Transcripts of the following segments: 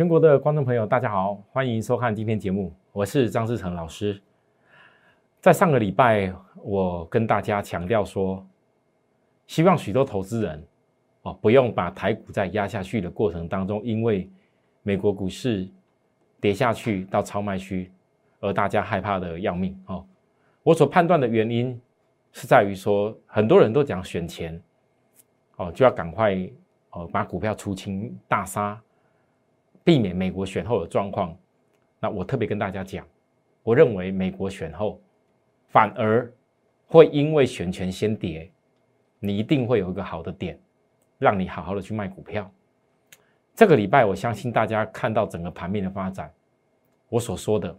全国的观众朋友，大家好，欢迎收看今天节目，我是张志成老师。在上个礼拜，我跟大家强调说，希望许多投资人哦，不用把台股在压下去的过程当中，因为美国股市跌下去到超卖区，而大家害怕的要命哦。我所判断的原因是在于说，很多人都讲选钱哦，就要赶快哦把股票出清大杀。避免美国选后的状况，那我特别跟大家讲，我认为美国选后反而会因为选权先跌，你一定会有一个好的点，让你好好的去卖股票。这个礼拜，我相信大家看到整个盘面的发展，我所说的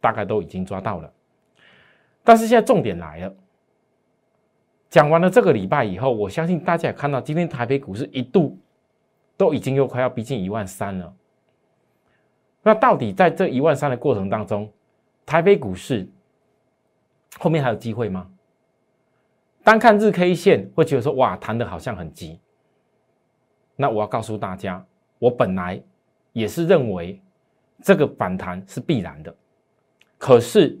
大概都已经抓到了。但是现在重点来了，讲完了这个礼拜以后，我相信大家也看到，今天台北股市一度都已经又快要逼近一万三了。那到底在这一万三的过程当中，台北股市后面还有机会吗？单看日 K 线会觉得说哇，弹的好像很急。那我要告诉大家，我本来也是认为这个反弹是必然的。可是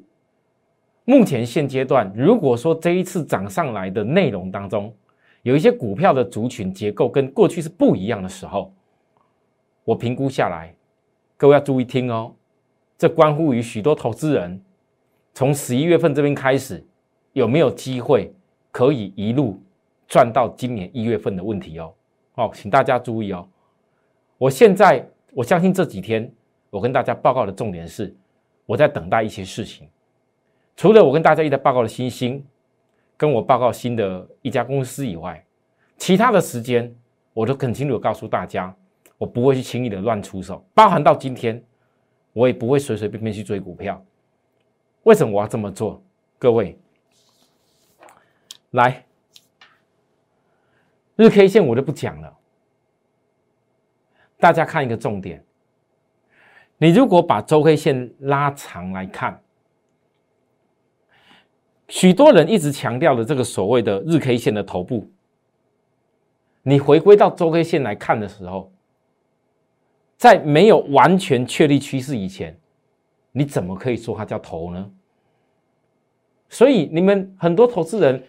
目前现阶段，如果说这一次涨上来的内容当中，有一些股票的族群结构跟过去是不一样的时候，我评估下来。各位要注意听哦，这关乎于许多投资人从十一月份这边开始有没有机会可以一路赚到今年一月份的问题哦。哦，请大家注意哦。我现在我相信这几天我跟大家报告的重点是我在等待一些事情。除了我跟大家一直报告的新兴，跟我报告新的一家公司以外，其他的时间我都很清楚告诉大家。我不会去轻易的乱出手，包含到今天，我也不会随随便便去追股票。为什么我要这么做？各位，来，日 K 线我就不讲了，大家看一个重点。你如果把周 K 线拉长来看，许多人一直强调的这个所谓的日 K 线的头部，你回归到周 K 线来看的时候。在没有完全确立趋势以前，你怎么可以说它叫头呢？所以你们很多投资人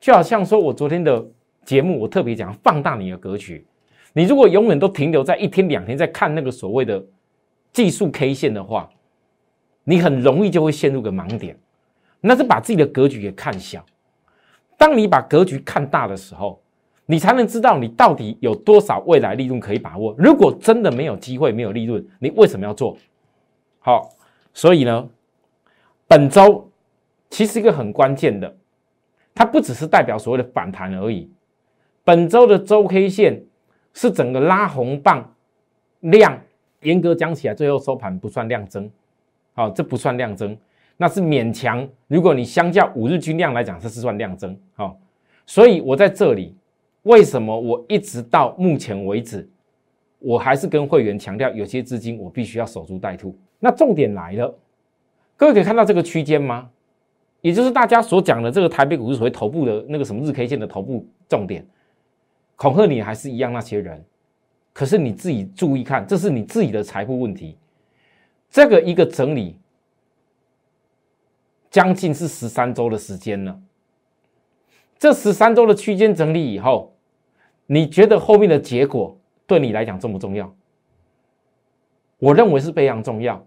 就好像说我昨天的节目，我特别讲放大你的格局。你如果永远都停留在一天两天在看那个所谓的技术 K 线的话，你很容易就会陷入个盲点，那是把自己的格局给看小。当你把格局看大的时候，你才能知道你到底有多少未来利润可以把握。如果真的没有机会、没有利润，你为什么要做？好，所以呢，本周其实一个很关键的，它不只是代表所谓的反弹而已。本周的周 K 线是整个拉红棒量，严格讲起来，最后收盘不算量增。好，这不算量增，那是勉强。如果你相较五日均量来讲，这是算量增。好，所以我在这里。为什么我一直到目前为止，我还是跟会员强调，有些资金我必须要守株待兔。那重点来了，各位可以看到这个区间吗？也就是大家所讲的这个台北股市所谓头部的那个什么日 K 线的头部重点，恐吓你还是一样那些人。可是你自己注意看，这是你自己的财富问题。这个一个整理，将近是十三周的时间了。这十三周的区间整理以后。你觉得后面的结果对你来讲重不重要？我认为是非常重要，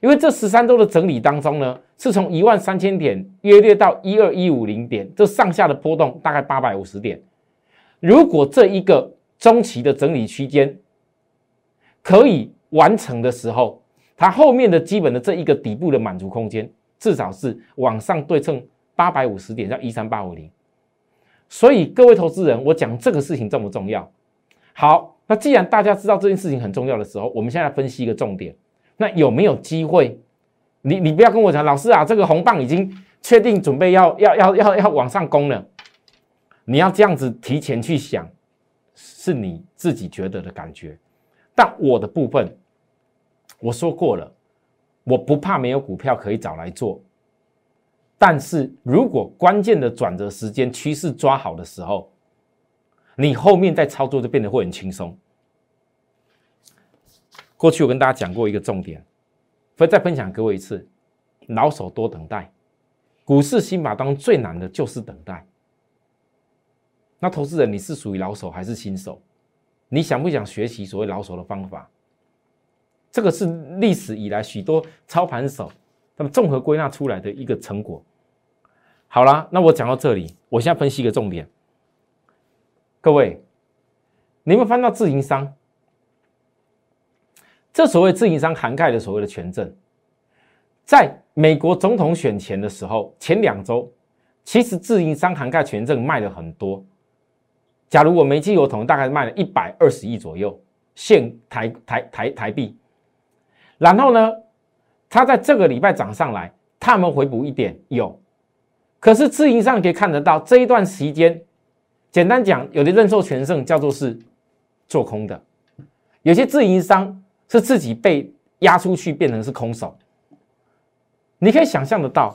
因为这十三周的整理当中呢，是从一万三千点约略到一二一五零点，这上下的波动大概八百五十点。如果这一个中期的整理区间可以完成的时候，它后面的基本的这一个底部的满足空间，至少是往上对称八百五十点，叫一三八五零。所以各位投资人，我讲这个事情重不重要？好，那既然大家知道这件事情很重要的时候，我们现在分析一个重点。那有没有机会？你你不要跟我讲，老师啊，这个红棒已经确定准备要要要要要往上攻了。你要这样子提前去想，是你自己觉得的感觉。但我的部分，我说过了，我不怕没有股票可以找来做。但是如果关键的转折时间趋势抓好的时候，你后面再操作就变得会很轻松。过去我跟大家讲过一个重点，会再分享给我一次：老手多等待。股市新法当中最难的就是等待。那投资人，你是属于老手还是新手？你想不想学习所谓老手的方法？这个是历史以来许多操盘手他们综合归纳出来的一个成果。好了，那我讲到这里，我现在分析一个重点。各位，你们翻到自营商，这所谓自营商涵盖的所谓的权证，在美国总统选前的时候，前两周，其实自营商涵盖权证卖了很多。假如我没记错，桶大概卖了一百二十亿左右现台台台台币。然后呢，它在这个礼拜涨上来，他们回补一点有，可是自营上可以看得到这一段时间，简单讲，有的认受全胜叫做是做空的，有些自营商是自己被压出去变成是空手。你可以想象得到，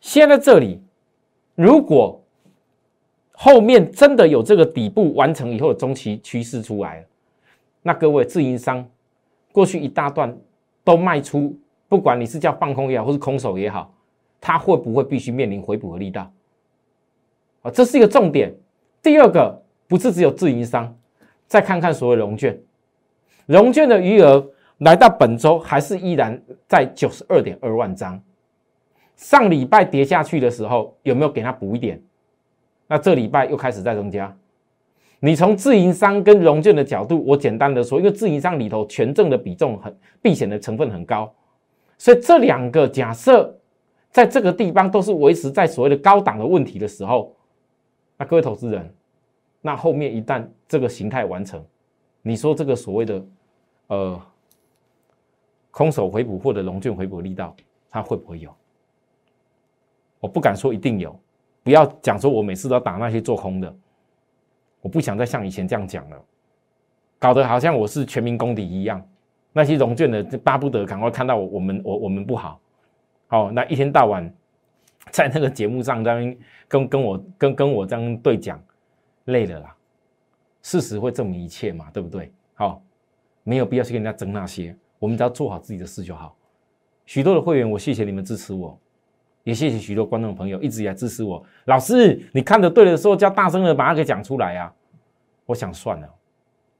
现在这里如果。后面真的有这个底部完成以后的中期趋势出来，那各位自营商过去一大段都卖出，不管你是叫放空也好，或是空手也好，它会不会必须面临回补的力道？啊，这是一个重点。第二个不是只有自营商，再看看所谓融券，融券的余额来到本周还是依然在九十二点二万张，上礼拜跌下去的时候有没有给它补一点？那这礼拜又开始在增加。你从自营商跟融券的角度，我简单的说，因为自营商里头权证的比重很避险的成分很高，所以这两个假设在这个地方都是维持在所谓的高档的问题的时候，那各位投资人，那后面一旦这个形态完成，你说这个所谓的呃空手回补或者融券回补力道，它会不会有？我不敢说一定有。不要讲说，我每次都打那些做空的，我不想再像以前这样讲了，搞得好像我是全民公敌一样。那些融券的巴不得赶快看到我我们我我们不好，好，那一天到晚在那个节目上这样跟跟我跟跟我这样对讲，累了啦。事实会证明一切嘛，对不对？好，没有必要去跟人家争那些，我们只要做好自己的事就好。许多的会员，我谢谢你们支持我。也谢谢许多观众朋友一直以来支持我。老师，你看的对的时候，叫大声的把它给讲出来啊！我想算了，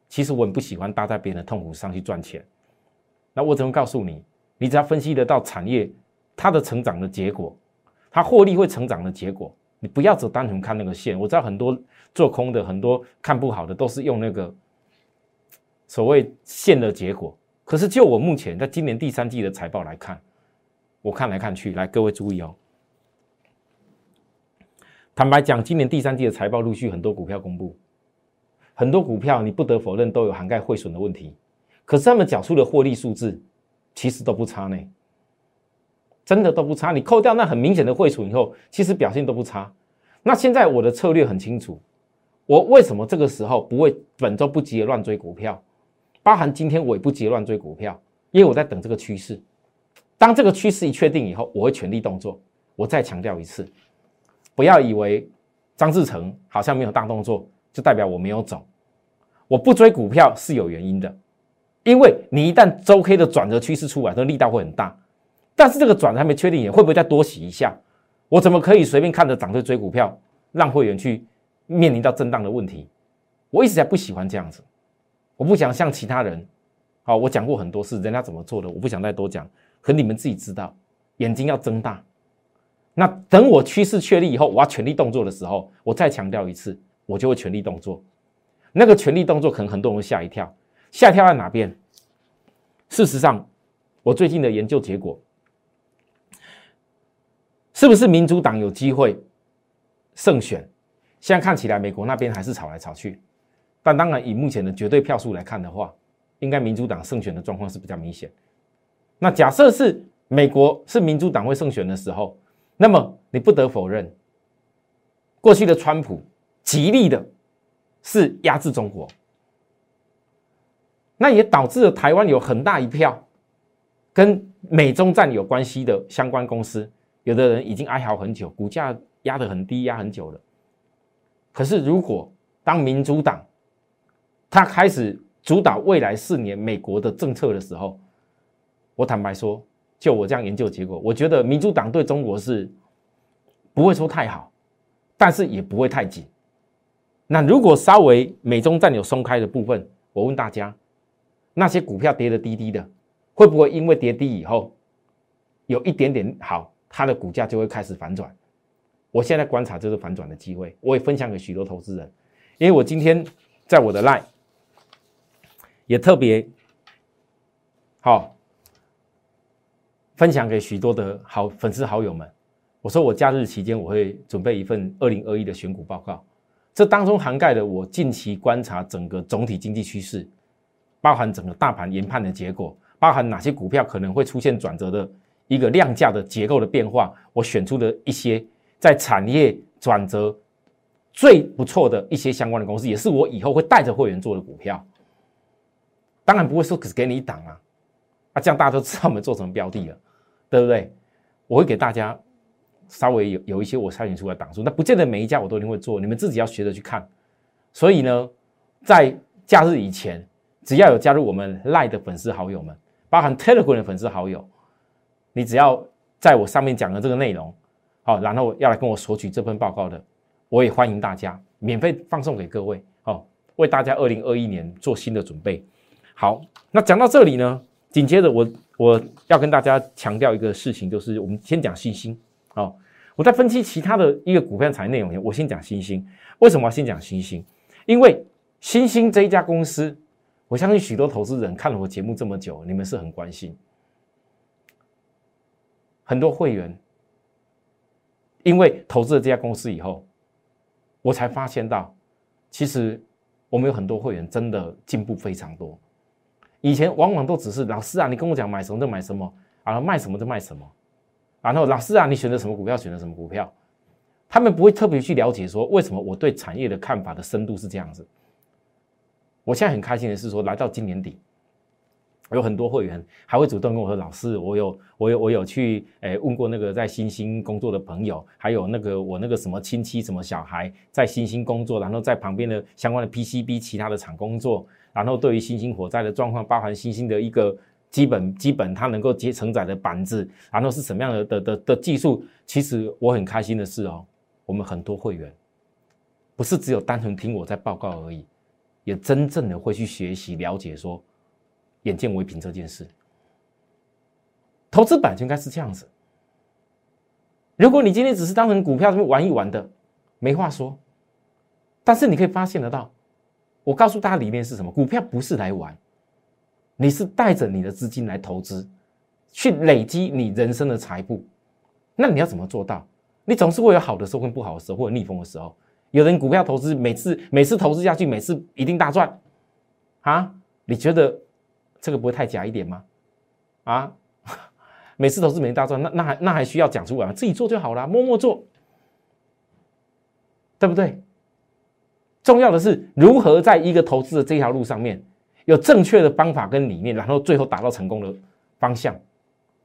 其实我很不喜欢搭在别人的痛苦上去赚钱。那我只能告诉你，你只要分析得到产业它的成长的结果，它获利会成长的结果，你不要只单纯看那个线。我知道很多做空的，很多看不好的，都是用那个所谓线的结果。可是就我目前在今年第三季的财报来看。我看来看去，来各位注意哦。坦白讲，今年第三季的财报陆续很多股票公布，很多股票你不得否认都有涵盖汇损的问题，可是他们缴出的获利数字其实都不差呢，真的都不差。你扣掉那很明显的汇损以后，其实表现都不差。那现在我的策略很清楚，我为什么这个时候不会本周不急着乱追股票，包含今天我也不急着乱追股票，因为我在等这个趋势。当这个趋势一确定以后，我会全力动作。我再强调一次，不要以为张志成好像没有大动作，就代表我没有走。我不追股票是有原因的，因为你一旦周 K 的转折趋势出来，那力道会很大。但是这个转还没确定，也会不会再多洗一下？我怎么可以随便看着涨就追股票，让会员去面临到震荡的问题？我一直在不喜欢这样子，我不想像其他人。好，我讲过很多次，人家怎么做的，我不想再多讲。可你们自己知道，眼睛要睁大。那等我趋势确立以后，我要全力动作的时候，我再强调一次，我就会全力动作。那个全力动作，可能很多人会吓一跳。吓一跳在哪边？事实上，我最近的研究结果，是不是民主党有机会胜选？现在看起来，美国那边还是吵来吵去。但当然，以目前的绝对票数来看的话，应该民主党胜选的状况是比较明显。那假设是美国是民主党会胜选的时候，那么你不得否认，过去的川普极力的是压制中国，那也导致了台湾有很大一票跟美中战有关系的相关公司，有的人已经哀嚎很久，股价压得很低，压很久了。可是如果当民主党他开始主导未来四年美国的政策的时候，我坦白说，就我这样研究结果，我觉得民主党对中国是不会说太好，但是也不会太紧。那如果稍微美中战有松开的部分，我问大家，那些股票跌的低低的，会不会因为跌低以后有一点点好，它的股价就会开始反转？我现在观察这个反转的机会，我也分享给许多投资人，因为我今天在我的 line 也特别好分享给许多的好粉丝好友们。我说我假日期间我会准备一份二零二一的选股报告，这当中涵盖了我近期观察整个总体经济趋势，包含整个大盘研判的结果，包含哪些股票可能会出现转折的一个量价的结构的变化，我选出的一些。在产业转折最不错的一些相关的公司，也是我以后会带着会员做的股票。当然不会说只给你一档啊，啊，这样大家都知道我们做什么标的了，对不对？我会给大家稍微有有一些我筛选出来档数，那不见得每一家我都一定会做，你们自己要学着去看。所以呢，在假日以前，只要有加入我们赖的粉丝好友们，包含 Telegram 的粉丝好友，你只要在我上面讲的这个内容。好，然后要来跟我索取这份报告的，我也欢迎大家免费放送给各位，好，为大家二零二一年做新的准备。好，那讲到这里呢，紧接着我我要跟大家强调一个事情，就是我们先讲新兴。好，我在分析其他的一个股票产业内容前，我先讲新兴。为什么要先讲新兴？因为新兴这一家公司，我相信许多投资人看了我节目这么久，你们是很关心，很多会员。因为投资了这家公司以后，我才发现到，其实我们有很多会员真的进步非常多。以前往往都只是老师啊，你跟我讲买什么就买什么，然后卖什么就卖什么，然后老师啊，你选择什么股票选择什么股票，他们不会特别去了解说为什么我对产业的看法的深度是这样子。我现在很开心的是说，来到今年底。有很多会员还会主动跟我说：“老师，我有我有我有去诶问过那个在新兴工作的朋友，还有那个我那个什么亲戚什么小孩在新兴工作，然后在旁边的相关的 PCB 其他的厂工作，然后对于新兴火灾的状况，包含新兴的一个基本基本它能够接承载的板子，然后是什么样的的的的技术。其实我很开心的是哦，我们很多会员不是只有单纯听我在报告而已，也真正的会去学习了解说。”眼见为凭这件事，投资本就应该是这样子。如果你今天只是当成股票这么玩一玩的，没话说。但是你可以发现得到，我告诉大家理念是什么：股票不是来玩，你是带着你的资金来投资，去累积你人生的财富。那你要怎么做到？你总是会有好的时候跟不好的时候，或者逆风的时候。有人股票投资每次每次投资下去，每次一定大赚啊？你觉得？这个不会太假一点吗？啊，每次投资没大赚，那那还那还需要讲出来吗？自己做就好了，默默做，对不对？重要的是如何在一个投资的这条路上面有正确的方法跟理念，然后最后达到成功的方向，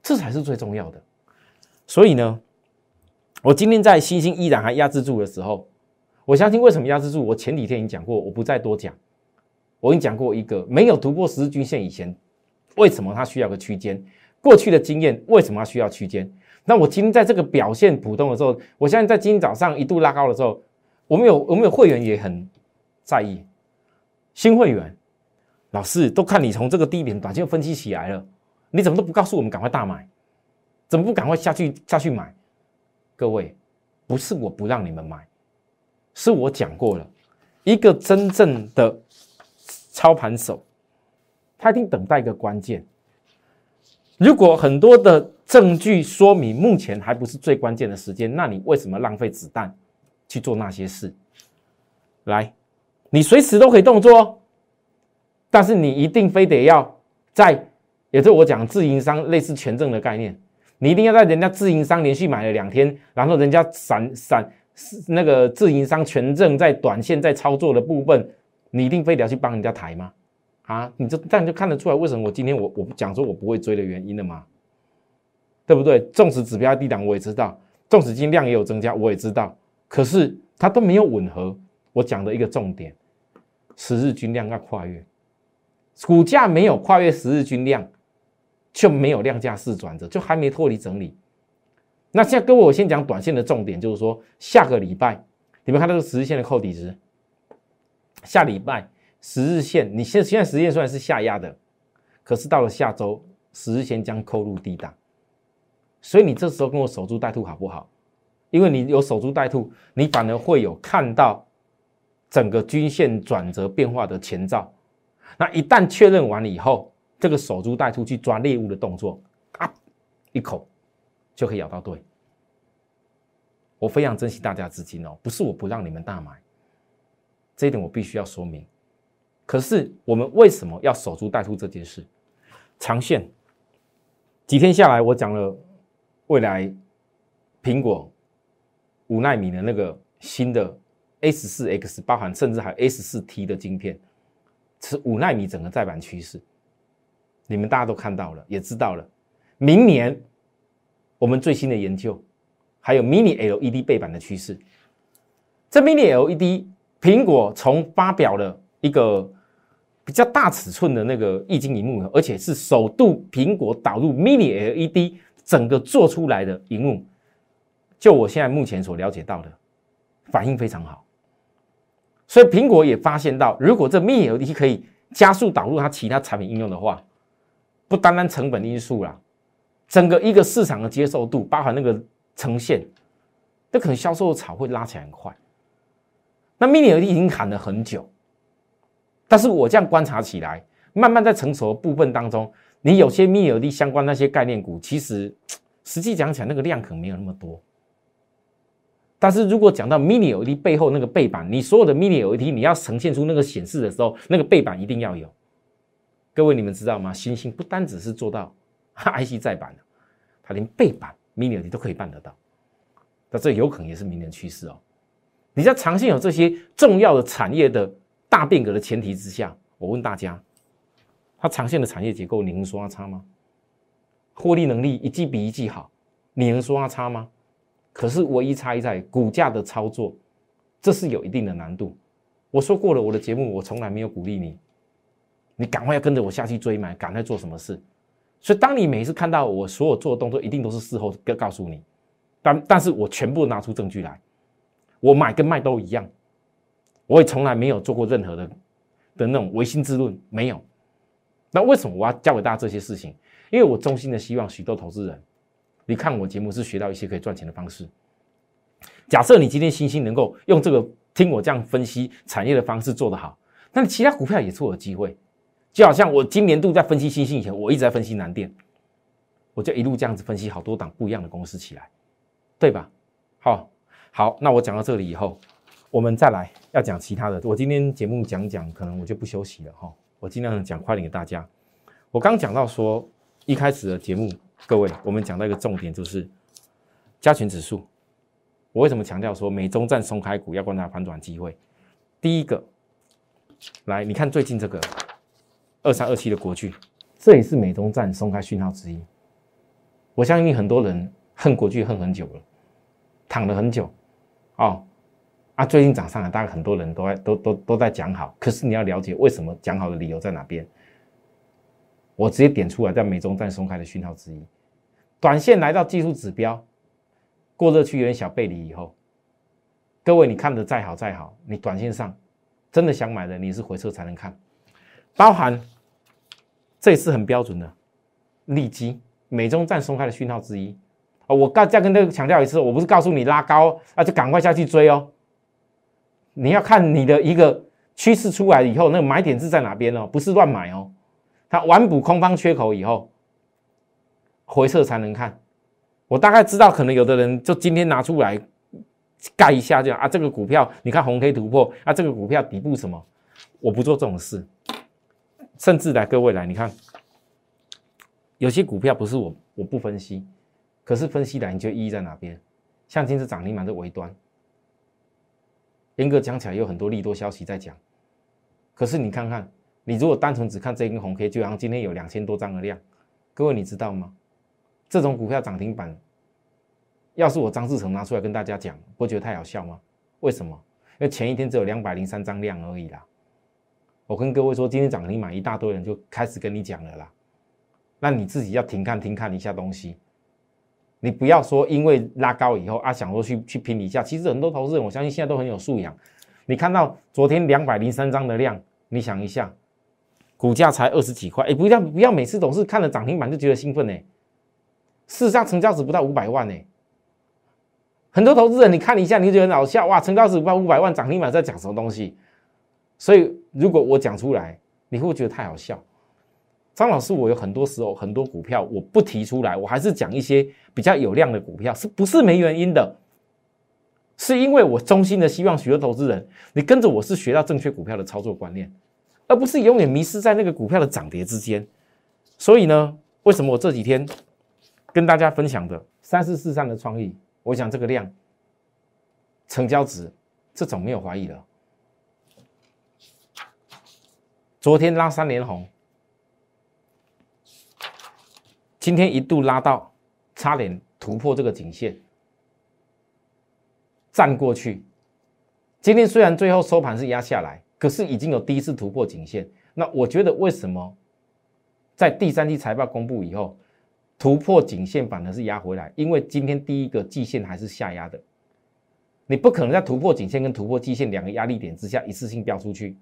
这才是最重要的。所以呢，我今天在新兴依然还压制住的时候，我相信为什么压制住？我前几天已经讲过，我不再多讲。我跟你讲过一个没有突破十日均线以前，为什么它需要个区间？过去的经验为什么它需要区间？那我今天在这个表现普通的时候，我相信在今天早上一度拉高的时候，我们有我们有会员也很在意。新会员老师都看你从这个低点短线分析起来了，你怎么都不告诉我们赶快大买？怎么不赶快下去下去买？各位，不是我不让你们买，是我讲过了，一个真正的。操盘手，他一定等待一个关键。如果很多的证据说明目前还不是最关键的时间，那你为什么浪费子弹去做那些事？来，你随时都可以动作，但是你一定非得要在，也就是我讲自营商类似权证的概念，你一定要在人家自营商连续买了两天，然后人家闪闪那个自营商权证在短线在操作的部分。你一定非得要去帮人家抬吗？啊，你这这样就看得出来为什么我今天我我讲说我不会追的原因了吗？对不对？纵使指标低档我也知道，纵使金量也有增加我也知道，可是它都没有吻合我讲的一个重点，十日均量要跨越，股价没有跨越十日均量，就没有量价四转折，就还没脱离整理。那现在各位，我先讲短线的重点，就是说下个礼拜，你们看到这个十日线的扣底值，下礼拜十日线，你现现在十日线虽然是下压的，可是到了下周十日线将扣入低档，所以你这时候跟我守株待兔好不好？因为你有守株待兔，你反而会有看到整个均线转折变化的前兆。那一旦确认完了以后，这个守株待兔去抓猎物的动作，啊，一口。就可以咬到对。我非常珍惜大家资金哦，不是我不让你们大买，这一点我必须要说明。可是我们为什么要守株待兔这件事？长线几天下来，我讲了未来苹果五纳米的那个新的 S 四 X，包含甚至还有 S 四 T 的晶片，是五纳米整个再版趋势，你们大家都看到了，也知道了，明年。我们最新的研究，还有 Mini LED 背板的趋势。这 Mini LED，苹果从发表了一个比较大尺寸的那个液晶荧幕，而且是首度苹果导入 Mini LED 整个做出来的荧幕，就我现在目前所了解到的，反应非常好。所以苹果也发现到，如果这 Mini LED 可以加速导入它其他产品应用的话，不单单成本因素啦。整个一个市场的接受度，包含那个呈现，那可能销售的潮会拉起来很快。那 mini LED 已经喊了很久，但是我这样观察起来，慢慢在成熟的部分当中，你有些 mini LED 相关那些概念股，其实 实际讲起来那个量可能没有那么多。但是如果讲到 mini LED 背后那个背板，你所有的 mini LED 你要呈现出那个显示的时候，那个背板一定要有。各位你们知道吗？星星不单只是做到。IC 再版的，它连背板 Mini LED 都可以办得到，那这有可能也是明年趋势哦。你在长线有这些重要的产业的大变革的前提之下，我问大家，它长线的产业结构，你能说它差吗？获利能力一季比一季好，你能说它差吗？可是唯一差异在股价的操作，这是有一定的难度。我说过了，我的节目我从来没有鼓励你，你赶快要跟着我下去追买，赶快做什么事。所以，当你每一次看到我所有做的动作，一定都是事后告告诉你，但但是我全部拿出证据来，我买跟卖都一样，我也从来没有做过任何的的那种唯心之论，没有。那为什么我要教给大家这些事情？因为我衷心的希望许多投资人，你看我节目是学到一些可以赚钱的方式。假设你今天星星能够用这个听我这样分析产业的方式做得好，那其他股票也是我的机会。就好像我今年度在分析星星以前，我一直在分析南电，我就一路这样子分析好多档不一样的公司起来，对吧？好，好，那我讲到这里以后，我们再来要讲其他的。我今天节目讲讲，可能我就不休息了哈，我尽量讲快点给大家。我刚讲到说，一开始的节目，各位，我们讲到一个重点就是加权指数。我为什么强调说美中站松开股要观察反转机会？第一个，来，你看最近这个。二三二七的国巨，这也是美中站松开讯号之一。我相信很多人恨国巨恨很久了，躺了很久，哦，啊，最近涨上来，大概很多人都在都都都在讲好。可是你要了解为什么讲好的理由在哪边？我直接点出来，在美中站松开的讯号之一。短线来到技术指标过热区有点小背离以后，各位你看的再好再好，你短线上真的想买的，你是回撤才能看，包含。这也是很标准的利基美中站松开的讯号之一啊！我再再跟大家强调一次，我不是告诉你拉高啊，就赶快下去追哦。你要看你的一个趋势出来以后，那个买点是在哪边哦？不是乱买哦。它完补空方缺口以后，回撤才能看。我大概知道，可能有的人就今天拿出来盖一下，这样啊，这个股票你看红 K 突破啊，这个股票底部什么？我不做这种事。甚至来各位来，你看，有些股票不是我我不分析，可是分析来你就意义在哪边？像今次涨停板的尾端，严格讲起来有很多利多消息在讲，可是你看看，你如果单纯只看这根红 K，就好像今天有两千多张的量，各位你知道吗？这种股票涨停板，要是我张志成拿出来跟大家讲，不觉得太好笑吗？为什么？因为前一天只有两百零三张量而已啦。我跟各位说，今天涨停板一大堆人就开始跟你讲了啦。那你自己要停看停看一下东西，你不要说因为拉高以后啊，想说去去拼一下。其实很多投资人，我相信现在都很有素养。你看到昨天两百零三张的量，你想一下，股价才二十几块，哎，不要不要每次总是看了涨停板就觉得兴奋呢。事实上，成交值不到五百万呢。很多投资人，你看一下，你就觉得好笑哇！成交值不到五百万，涨停板在讲什么东西？所以，如果我讲出来，你会不会觉得太好笑？张老师，我有很多时候很多股票我不提出来，我还是讲一些比较有量的股票，是不是没原因的？是因为我衷心的希望许多投资人，你跟着我是学到正确股票的操作观念，而不是永远迷失在那个股票的涨跌之间。所以呢，为什么我这几天跟大家分享的三四四三的创意，我想这个量、成交值这种没有怀疑了。昨天拉三连红。今天一度拉到，差点突破这个颈线，站过去。今天虽然最后收盘是压下来，可是已经有第一次突破颈线。那我觉得为什么在第三季财报公布以后，突破颈线反而是压回来？因为今天第一个季线还是下压的，你不可能在突破颈线跟突破季线两个压力点之下一次性飙出去，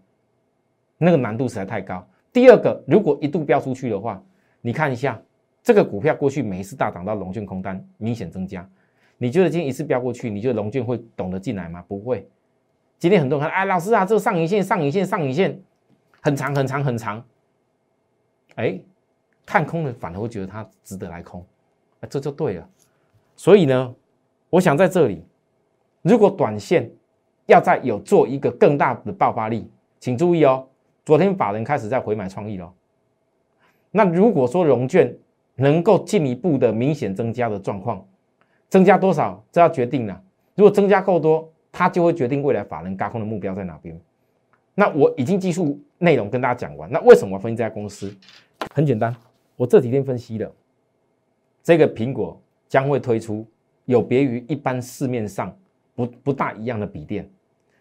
那个难度实在太高。第二个，如果一度飙出去的话，你看一下。这个股票过去每一次大涨到龙券空单明显增加，你觉得今天一次飙过去，你觉得龙券会懂得进来吗？不会。今天很多人看，哎，老师啊，这个上影线、上影线、上影线很长、很长、很长，哎，看空的反而会觉得它值得来空，这就对了。所以呢，我想在这里，如果短线要再有做一个更大的爆发力，请注意哦，昨天法人开始在回买创意了。那如果说融券，能够进一步的明显增加的状况，增加多少？这要决定了。如果增加够多，它就会决定未来法人高空的目标在哪边。那我已经技术内容跟大家讲完。那为什么分析这家公司？很简单，我这几天分析了，这个苹果将会推出有别于一般市面上不不大一样的笔电，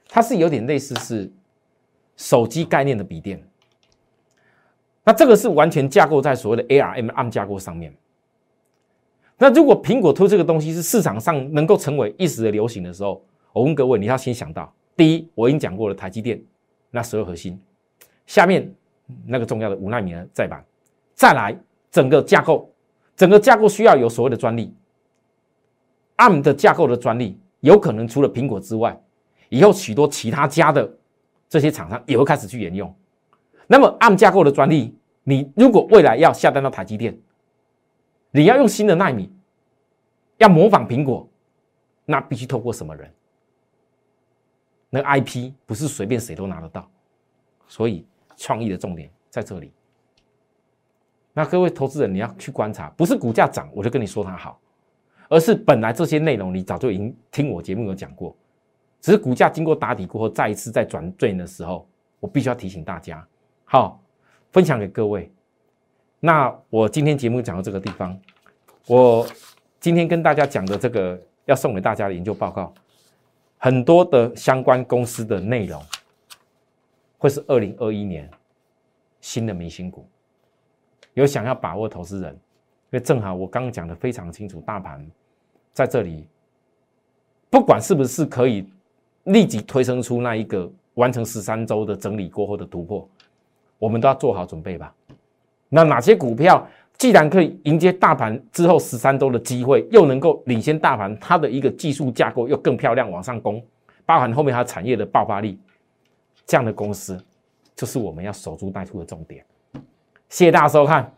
它是有点类似是手机概念的笔电。那这个是完全架构在所谓的 ARM 架构上面。那如果苹果推这个东西是市场上能够成为一时的流行的时候，我问各位，你要先想到，第一，我已经讲过了，台积电那十二核心，下面那个重要的五纳米的再版，再来整个架构，整个架构需要有所谓的专利，ARM 的架构的专利，有可能除了苹果之外，以后许多其他家的这些厂商也会开始去沿用。那么，ARM 架构的专利，你如果未来要下单到台积电，你要用新的纳米，要模仿苹果，那必须透过什么人？那 IP 不是随便谁都拿得到，所以创意的重点在这里。那各位投资人，你要去观察，不是股价涨我就跟你说它好，而是本来这些内容你早就已经听我节目有讲过，只是股价经过打底过后，再一次在转正的时候，我必须要提醒大家。好，分享给各位。那我今天节目讲到这个地方，我今天跟大家讲的这个要送给大家的研究报告，很多的相关公司的内容，会是二零二一年新的明星股。有想要把握投资人，因为正好我刚刚讲的非常清楚，大盘在这里，不管是不是可以立即推升出那一个完成十三周的整理过后的突破。我们都要做好准备吧。那哪些股票既然可以迎接大盘之后十三周的机会，又能够领先大盘，它的一个技术架构又更漂亮，往上攻，包含后面它产业的爆发力，这样的公司就是我们要守株待兔的重点。谢谢大家收看，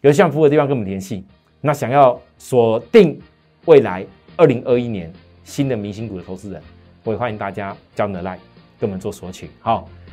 有需要服务的地方跟我们联系。那想要锁定未来二零二一年新的明星股的投资人，我也欢迎大家加我们的 line 跟我们做索取。好